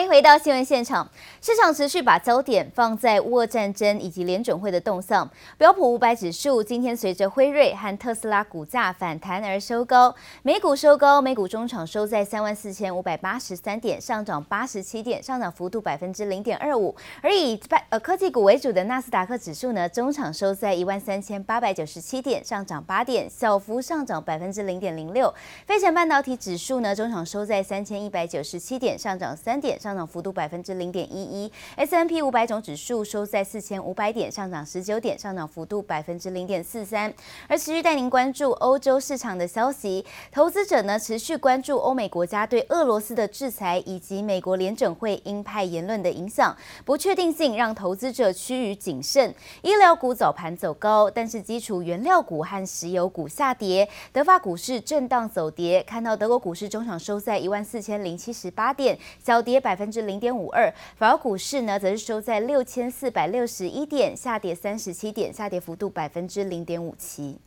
欢迎回到新闻现场。市场持续把焦点放在乌俄战争以及联准会的动向。标普五百指数今天随着辉瑞和特斯拉股价反弹而收高，美股收高，美股中场收在三万四千五百八十三点，上涨八十七点，上涨幅度百分之零点二五。而以呃科技股为主的纳斯达克指数呢，中场收在一万三千八百九十七点，上涨八点，小幅上涨百分之零点零六。费城半导体指数呢，中场收在三千一百九十七点，上涨三点。上上涨幅度百分之零点一一；S n P 五百种指数收在四千五百点，上涨十九点，上涨幅度百分之零点四三。而持续带您关注欧洲市场的消息，投资者呢持续关注欧美国家对俄罗斯的制裁以及美国联准会鹰派言论的影响，不确定性让投资者趋于谨慎。医疗股早盘走高，但是基础原料股和石油股下跌。德法股市震荡走跌，看到德国股市中场收在一万四千零七十八点，小跌百。百分之零点五二，法国股市呢，则是收在六千四百六十一点，下跌三十七点，下跌幅度百分之零点五七。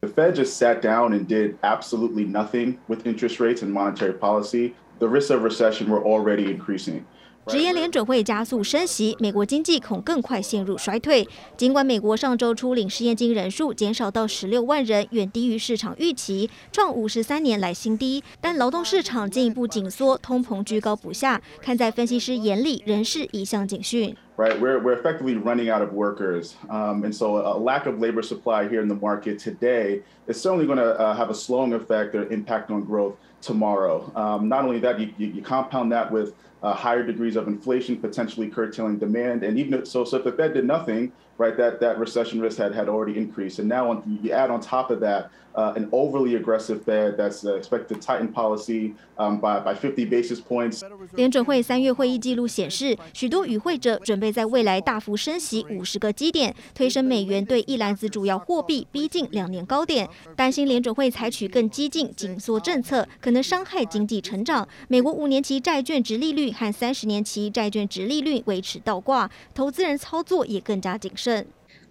The Fed just sat down and did absolutely nothing with interest rates and monetary policy. The risks of recession were already increasing. 直言联准会加速升息，美国经济恐更快陷入衰退。尽管美国上周初领失业金人数减少到十六万人，远低于市场预期，创五十三年来新低，但劳动市场进一步紧缩，通膨居高不下。看在分析师眼里，仍是一项警讯。Right, we're we're effectively running out of workers, um, and so a lack of labor supply here in the market today is certainly going to uh, have a slowing effect or impact on growth tomorrow. Um, not only that, you, you compound that with uh, higher degrees of inflation, potentially curtailing demand, and even so, so if the Fed did nothing, right, that that recession risk had had already increased, and now on, you add on top of that uh, an overly aggressive Fed that's uh, expected to tighten policy um, by by 50 basis points. 联准会三月会议记录显示，许多与会者准备在未来大幅升息五十个基点，推升美元对一篮子主要货币逼近两年高点。担心联准会采取更激进紧缩政策，可能伤害经济成长。美国五年期债券殖利率 和三十年期债券殖利率维持倒挂，投资人操作也更加谨慎。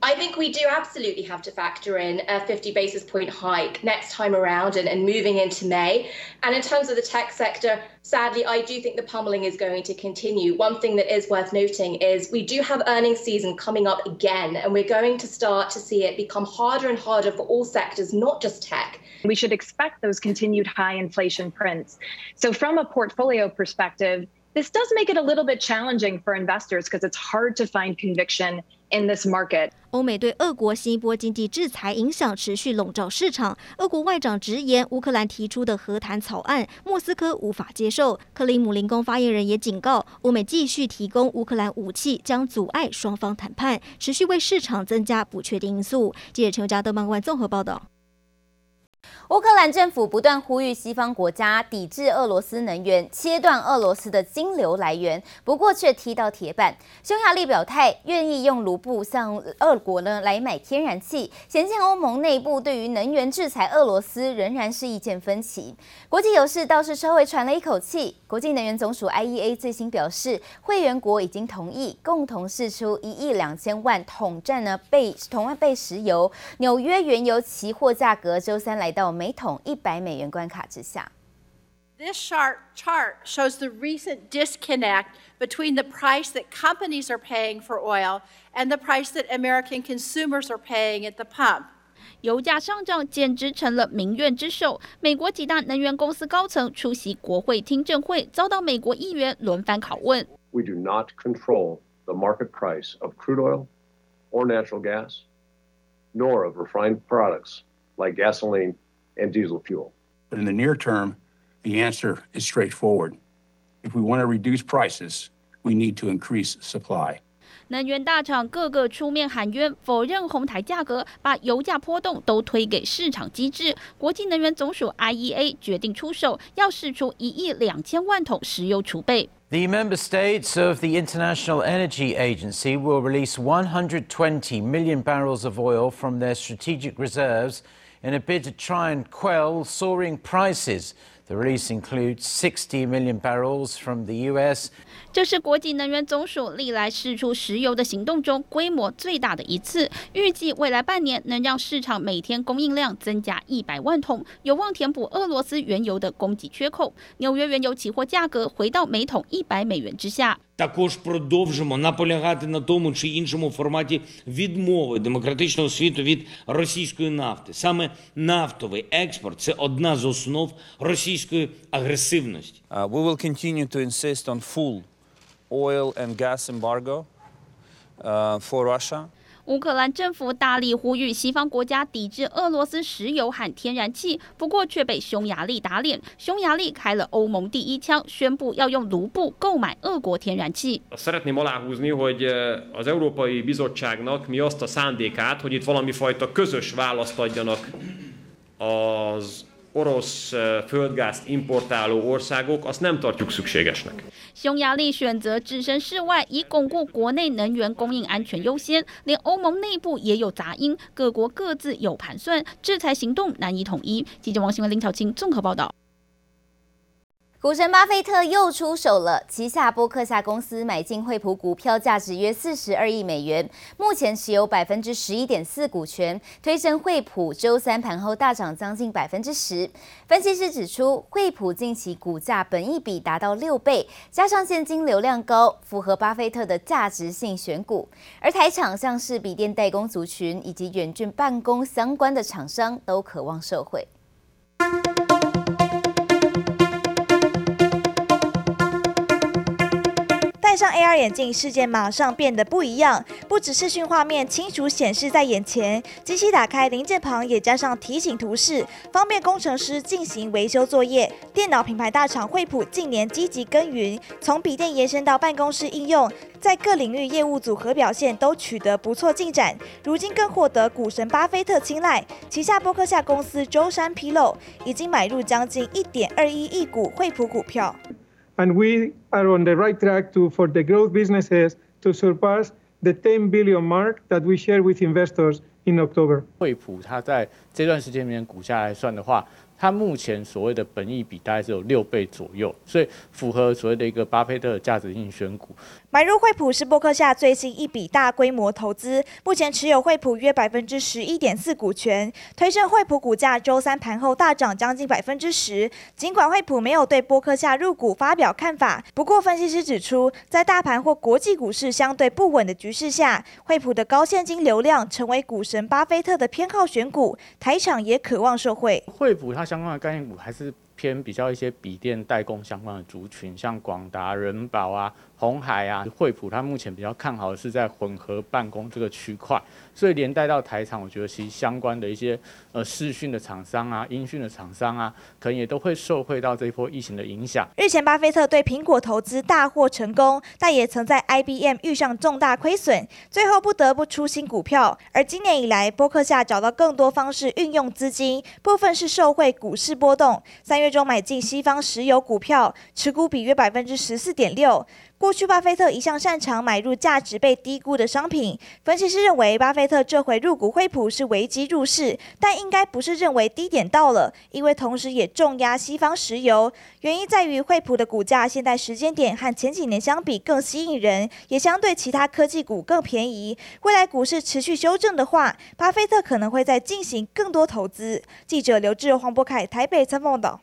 I think we do absolutely have to factor in a 50 basis point hike next time around and, and moving into May. And in terms of the tech sector, sadly, I do think the pummeling is going to continue. One thing that is worth noting is we do have earnings season coming up again, and we're going to start to see it become harder and harder for all sectors, not just tech. We should expect those continued high inflation prints. So, from a portfolio perspective, this does make it a little bit challenging for investors because it's hard to find conviction in this market. 欧美对俄国新一波经济制裁影响持续笼罩市场。俄国外长直言，乌克兰提出的和谈草案，莫斯科无法接受。克里姆林宫发言人也警告，欧美继续提供乌克兰武器将阻碍双方谈判，持续为市场增加不确定因素。记者陈家德、孟冠综合报道。乌克兰政府不断呼吁西方国家抵制俄罗斯能源，切断俄罗斯的金流来源，不过却踢到铁板。匈牙利表态愿意用卢布向俄国呢来买天然气，显见欧盟内部对于能源制裁俄罗斯仍然是意见分歧。国际油市倒是稍微喘了一口气，国际能源总署 IEA 最新表示，会员国已经同意共同释出一亿两千万桶占呢备同样备石油。纽约原油期货价格周三来到每桶一百美元关卡之下。This chart chart shows the recent disconnect between the price that companies are paying for oil and the price that American consumers are paying at the pump. 油价上涨简直成了民怨之首。美国几大能源公司高层出席国会听证会，遭到美国议员轮番拷问。We do not control the market price of crude oil or natural gas, nor of refined products like gasoline. and diesel fuel. But in the near term, the answer is straightforward. If we want to reduce prices, we need to increase supply. 能源大厂个个出面喊冤，否认哄抬价格，把油价波动都推给市场机制。国际能源总署 IEA 决定出手，要释出一亿两千万桶石油储备。The member states of the International Energy Agency will release 120 million barrels of oil from their strategic reserves in a bid to try and quell soaring prices. The release includes 60 million barrels from the U.S. 这是国际能源总署历来释出石油的行动中规模最大的一次，预计未来半年能让市场每天供应量增加一百万桶，有望填补俄罗斯原油的供给缺口。纽约原油期货价格回到每桶一百美元之下。Також продовжимо наполягати на тому чи іншому форматі відмови демократичного світу від російської нафти. Саме нафтовий експорт – це одна з основ російської агресивності. We will continue to insist on full oil and gas embargo for Russia. 乌克兰政府大力呼吁西方国家抵制俄罗斯石油和天然气，不过却被匈牙利打脸。匈牙利开了欧盟第一枪，宣布要用卢布购买俄国天然气。Szeretném aláhúzni, hogy az Európai Bizottságnak mi azt a szándékát, hogy itt valami fajta közös választ adjanak az 匈牙利选择置身事外，以巩固国内能源供应安全优先。连欧盟内部也有杂音，各国各自有盘算，制裁行动难以统一。记者王新文、林巧清综合报道。股神巴菲特又出手了，旗下波克夏公司买进惠普股票，价值约四十二亿美元，目前持有百分之十一点四股权，推升惠普周三盘后大涨将近百分之十。分析师指出，惠普近期股价本益比达到六倍，加上现金流量高，符合巴菲特的价值性选股。而台厂像是笔电代工族群以及远距办公相关的厂商，都渴望受惠。上 AR 眼镜，世界马上变得不一样。不只视讯画面清楚显示在眼前，机器打开零件旁也加上提醒图示，方便工程师进行维修作业。电脑品牌大厂惠普近年积极耕耘，从笔电延伸到办公室应用，在各领域业务组合表现都取得不错进展。如今更获得股神巴菲特青睐，旗下波克夏公司周三披露，已经买入将近一点二一亿股惠普股票。And we are on the right track to, for the growth businesses to surpass the 10 billion mark that we share with investors in October. 惠普它在这段时间里面股价来算的话， 它目前所谓的本益比大概是有六倍左右，所以符合所谓的一个巴菲特的价值性选股。买入惠普是波克夏最新一笔大规模投资，目前持有惠普约百分之十一点四股权，推升惠普股价周三盘后大涨将近百分之十。尽管惠普没有对波克夏入股发表看法，不过分析师指出，在大盘或国际股市相对不稳的局势下，惠普的高现金流量成为股神巴菲特的偏好选股，台场也渴望受惠。惠普它相关的概念股还是偏比较一些笔电代工相关的族群，像广达、人保啊。红海啊，惠普，它目前比较看好的是在混合办公这个区块，所以连带到台厂，我觉得其实相关的一些呃视讯的厂商啊、音讯的厂商啊，可能也都会受惠到这一波疫情的影响。日前，巴菲特对苹果投资大获成功，但也曾在 IBM 遇上重大亏损，最后不得不出新股票。而今年以来，波克夏找到更多方式运用资金，部分是受惠股市波动。三月中买进西方石油股票，持股比约百分之十四点六。过去巴菲特一向擅长买入价值被低估的商品。分析师认为，巴菲特这回入股惠普是危机入市，但应该不是认为低点到了，因为同时也重压西方石油。原因在于惠普的股价现在时间点和前几年相比更吸引人，也相对其他科技股更便宜。未来股市持续修正的话，巴菲特可能会再进行更多投资。记者刘志、黄博凯台北采访报道。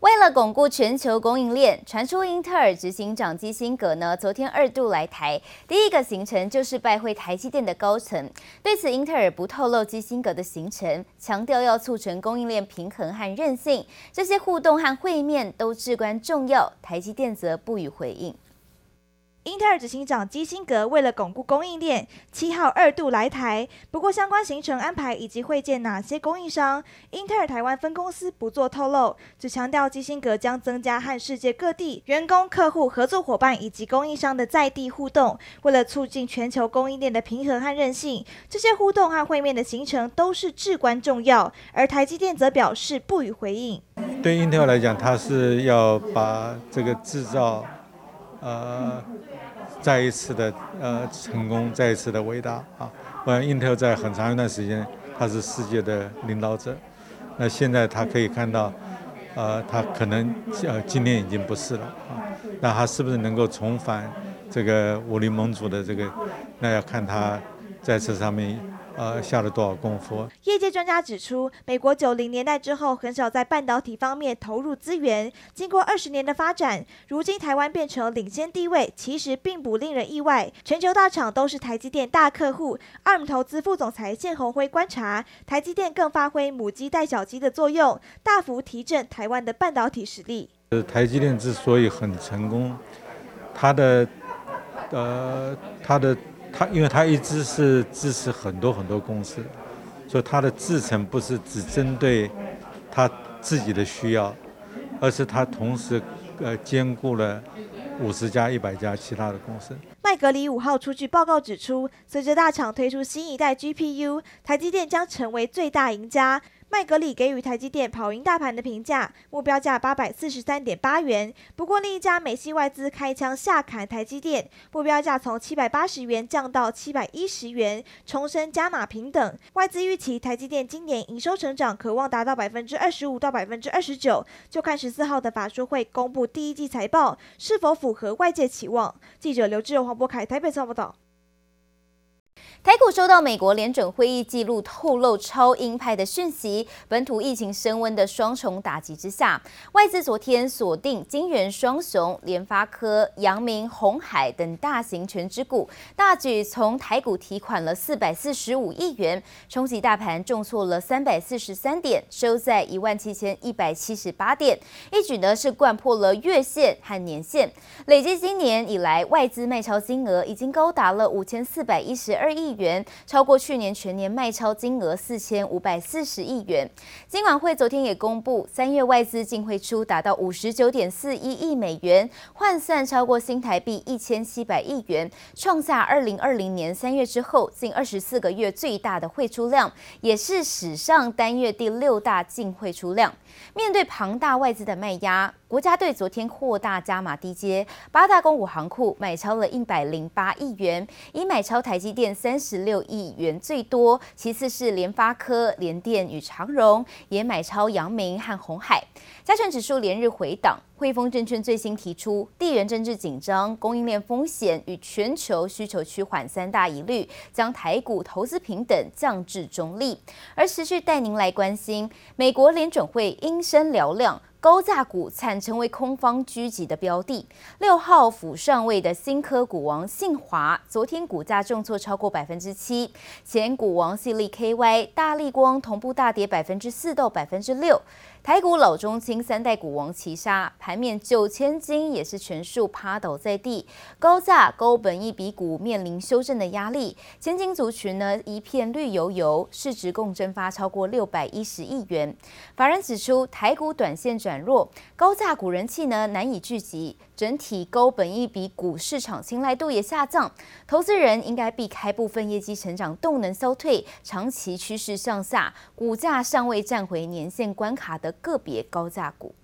为了巩固全球供应链，传出英特尔执行长基辛格呢，昨天二度来台，第一个行程就是拜会台积电的高层。对此，英特尔不透露基辛格的行程，强调要促成供应链平衡和韧性，这些互动和会面都至关重要。台积电则不予回应。英特尔执行长基辛格为了巩固供应链，七号二度来台。不过，相关行程安排以及会见哪些供应商，英特尔台湾分公司不做透露，只强调基辛格将增加和世界各地员工、客户、合作伙伴以及供应商的在地互动。为了促进全球供应链的平衡和韧性，这些互动和会面的行程都是至关重要。而台积电则表示不予回应。对英特尔来讲，他是要把这个制造，呃。再一次的呃成功，再一次的伟大啊！我想英特尔在很长一段时间，它是世界的领导者。那现在他可以看到，呃，他可能呃今天已经不是了啊。那他是不是能够重返这个武林盟主的这个？那要看他在这上面。呃，下了多少功夫？业界专家指出，美国九零年代之后很少在半导体方面投入资源。经过二十年的发展，如今台湾变成领先地位，其实并不令人意外。全球大厂都是台积电大客户。ARM 投资副总裁谢宏辉观察，台积电更发挥母鸡带小鸡的作用，大幅提振台湾的半导体实力。台积电之所以很成功，它的呃，它的。他因为他一直是支持很多很多公司，所以他的制程不是只针对他自己的需要，而是他同时呃兼顾了五十家、一百家其他的公司。麦格里五号出具报告指出，随着大厂推出新一代 GPU，台积电将成为最大赢家。麦格理给予台积电跑赢大盘的评价，目标价八百四十三点八元。不过另一家美系外资开枪下砍台积电，目标价从七百八十元降到七百一十元，重申加码平等。外资预期台积电今年营收成长可望达到百分之二十五到百分之二十九，就看十四号的法说会公布第一季财报是否符合外界期望。记者刘志荣、黄博凯台北报道。台股收到美国联准会议记录透露超鹰派的讯息，本土疫情升温的双重打击之下，外资昨天锁定金圆双雄联发科、阳明、鸿海等大型权值股，大举从台股提款了四百四十五亿元，冲击大盘重挫了三百四十三点，收在一万七千一百七十八点，一举呢是掼破了月线和年线，累计今年以来外资卖超金额已经高达了五千四百一十二亿。亿元超过去年全年卖超金额四千五百四十亿元。金管会昨天也公布，三月外资净汇出达到五十九点四一亿美元，换算超过新台币一千七百亿元，创下二零二零年三月之后近二十四个月最大的汇出量，也是史上单月第六大净汇出量。面对庞大外资的卖压，国家队昨天扩大加码低接，八大公股行库买超了一百零八亿元，以买超台积电三十六亿元最多，其次是联发科、联电与长荣，也买超阳明和红海。加权指数连日回档。汇丰证券最新提出，地缘政治紧张、供应链风险与全球需求趋缓三大疑虑，将台股投资平等降至中立。而持续带您来关心，美国联准会鹰声嘹亮。高价股惨成为空方狙击的标的。六号府上位的新科股王信华，昨天股价重挫超过百分之七。前股王系利 KY、大力光同步大跌百分之四到百分之六。台股老中青三代股王齐杀，盘面九千金也是全数趴倒在地。高价高本一比股面临修正的压力，千金族群呢一片绿油油，市值共蒸发超过六百一十亿元。法人指出，台股短线转弱，高价股人气呢难以聚集，整体高本益比股市场青睐度也下降，投资人应该避开部分业绩成长动能消退、长期趋势向下、股价尚未站回年线关卡的个别高价股。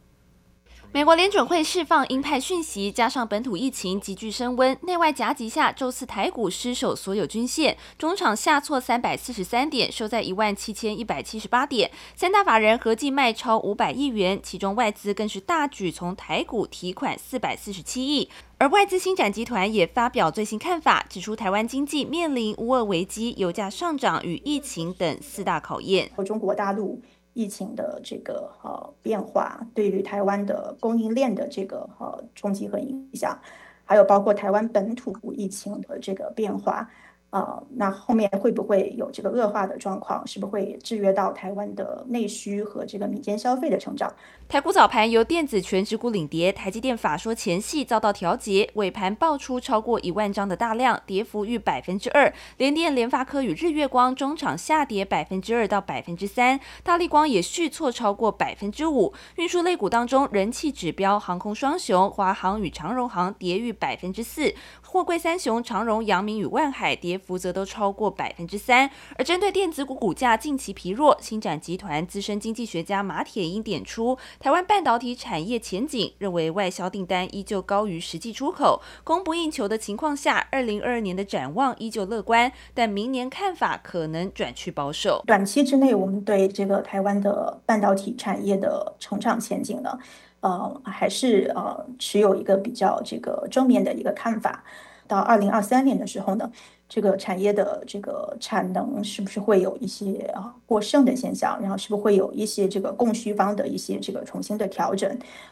美国联准会释放鹰派讯息，加上本土疫情急剧升温，内外夹击下，周四台股失守所有均线，中场下挫三百四十三点，收在一万七千一百七十八点。三大法人合计卖超五百亿元，其中外资更是大举从台股提款四百四十七亿。而外资新展集团也发表最新看法，指出台湾经济面临无二危机、油价上涨与疫情等四大考验。中国大陆。疫情的这个呃变化，对于台湾的供应链的这个呃冲击和影响，还有包括台湾本土疫情的这个变化。呃，那后面会不会有这个恶化的状况？是不是会制约到台湾的内需和这个民间消费的成长？台股早盘由电子全指股领跌，台积电法说前戏遭到调节，尾盘爆出超过一万张的大量，跌幅逾百分之二。联电、联发科与日月光中场下跌百分之二到百分之三，大力光也续挫超过百分之五。运输类股当中，人气指标航空双雄华航与长荣航跌逾百分之四，货柜三雄长荣、阳明与万海跌。幅则都超过百分之三。而针对电子股股价近期疲弱，星展集团资深经济学家马铁英点出，台湾半导体产业前景，认为外销订单依旧高于实际出口，供不应求的情况下，二零二二年的展望依旧乐观，但明年看法可能转趋保守。短期之内，我们对这个台湾的半导体产业的成长前景呢，呃，还是呃持有一个比较这个正面的一个看法。到二零二三年的时候呢，这个产业的这个产能是不是会有一些啊过剩的现象？然后是不是会有一些这个供需方的一些这个重新的调整？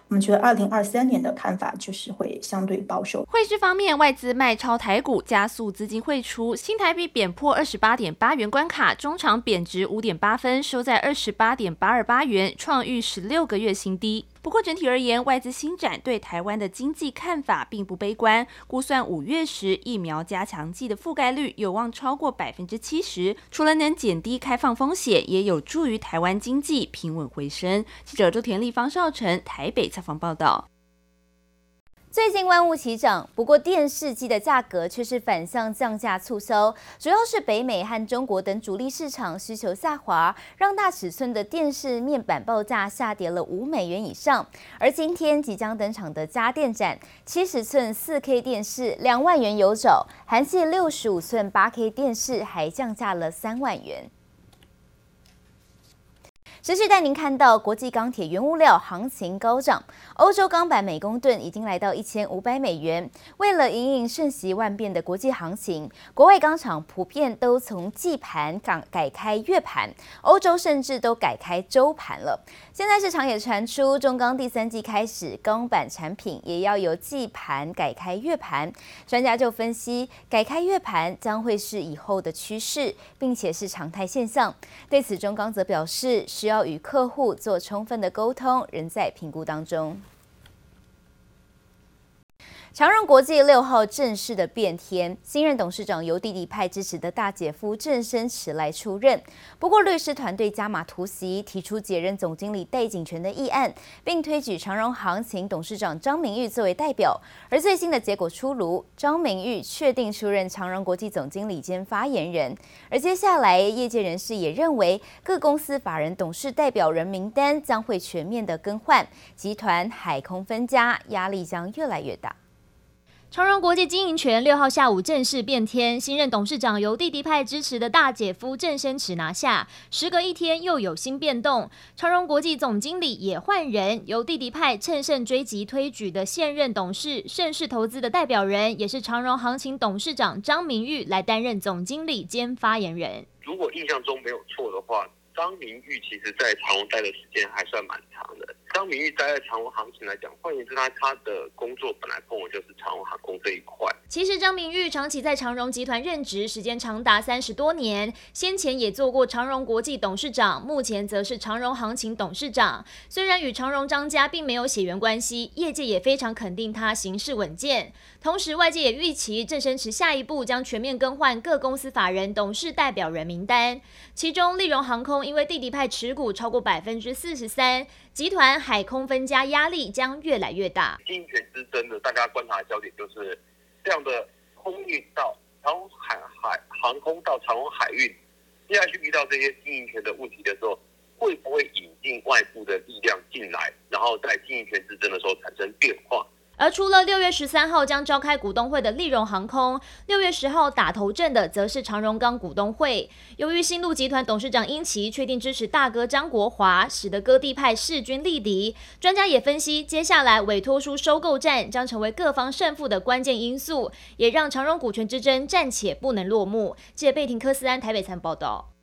我们觉得二零二三年的看法就是会相对保守。汇市方面，外资卖超台股，加速资金汇出，新台币贬破二十八点八元关卡，中场贬值五点八分，收在二十八点八二八元，创逾十六个月新低。不过整体而言，外资新展对台湾的经济看法并不悲观，估算五月时疫苗加强剂的覆盖率有望超过百分之七十，除了能减低开放风险，也有助于台湾经济平稳回升。记者周田丽、方少成台北采访报道。最近万物齐涨，不过电视机的价格却是反向降价促销，主要是北美和中国等主力市场需求下滑，让大尺寸的电视面板报价下跌了五美元以上。而今天即将登场的家电展，七十寸四 K 电视两万元有走，韩系六十五寸八 K 电视还降价了三万元。持续带您看到国际钢铁原物料行情高涨，欧洲钢板每公吨已经来到一千五百美元。为了引领瞬息万变的国际行情，国外钢厂普遍都从季盘改改开月盘，欧洲甚至都改开周盘了。现在市场也传出中钢第三季开始钢板产品也要由季盘改开月盘，专家就分析改开月盘将会是以后的趋势，并且是常态现象。对此，中钢则表示需要。要与客户做充分的沟通，仍在评估当中。长荣国际六号正式的变天，新任董事长由弟弟派支持的大姐夫郑生驰来出任。不过律师团队加码突袭，提出解任总经理戴景全的议案，并推举长荣航勤董事长张明玉作为代表。而最新的结果出炉，张明玉确定出任长荣国际总经理兼发言人。而接下来，业界人士也认为，各公司法人董事代表人名单将会全面的更换，集团海空分家压力将越来越大。长荣国际经营权六号下午正式变天，新任董事长由弟弟派支持的大姐夫郑生驰拿下。时隔一天，又有新变动，长荣国际总经理也换人，由弟弟派乘胜追击推举的现任董事盛世投资的代表人，也是长荣航勤董事长张明玉来担任总经理兼发言人。如果印象中没有错的话，张明玉其实在长荣待的时间还算蛮长的。张明玉待在长荣航行来讲，换言之，他他的工作本来跟我就是长虹航空这一块。其实张明玉长期在长荣集团任职，时间长达三十多年，先前也做过长荣国际董事长，目前则是长荣航勤董事长。虽然与长荣张家并没有血缘关系，业界也非常肯定他行事稳健。同时，外界也预期郑生池下一步将全面更换各公司法人董事代表人名单，其中立荣航空。因为弟弟派持股超过百分之四十三，集团海空分家压力将越来越大。经营权之争的，大家观察焦点就是这样的空运到长荣海海航空到长荣海运，接下去遇到这些经营权的问题的时候，会不会引进外部的力量进来，然后在经营权之争的时候产生变化？而除了六月十三号将召开股东会的利荣航空，六月十号打头阵的则是长荣钢股东会。由于新路集团董事长英奇确定支持大哥张国华，使得割地派势均力敌。专家也分析，接下来委托书收购战将成为各方胜负的关键因素，也让长荣股权之争暂且不能落幕。记者贝廷科斯安台北参报道。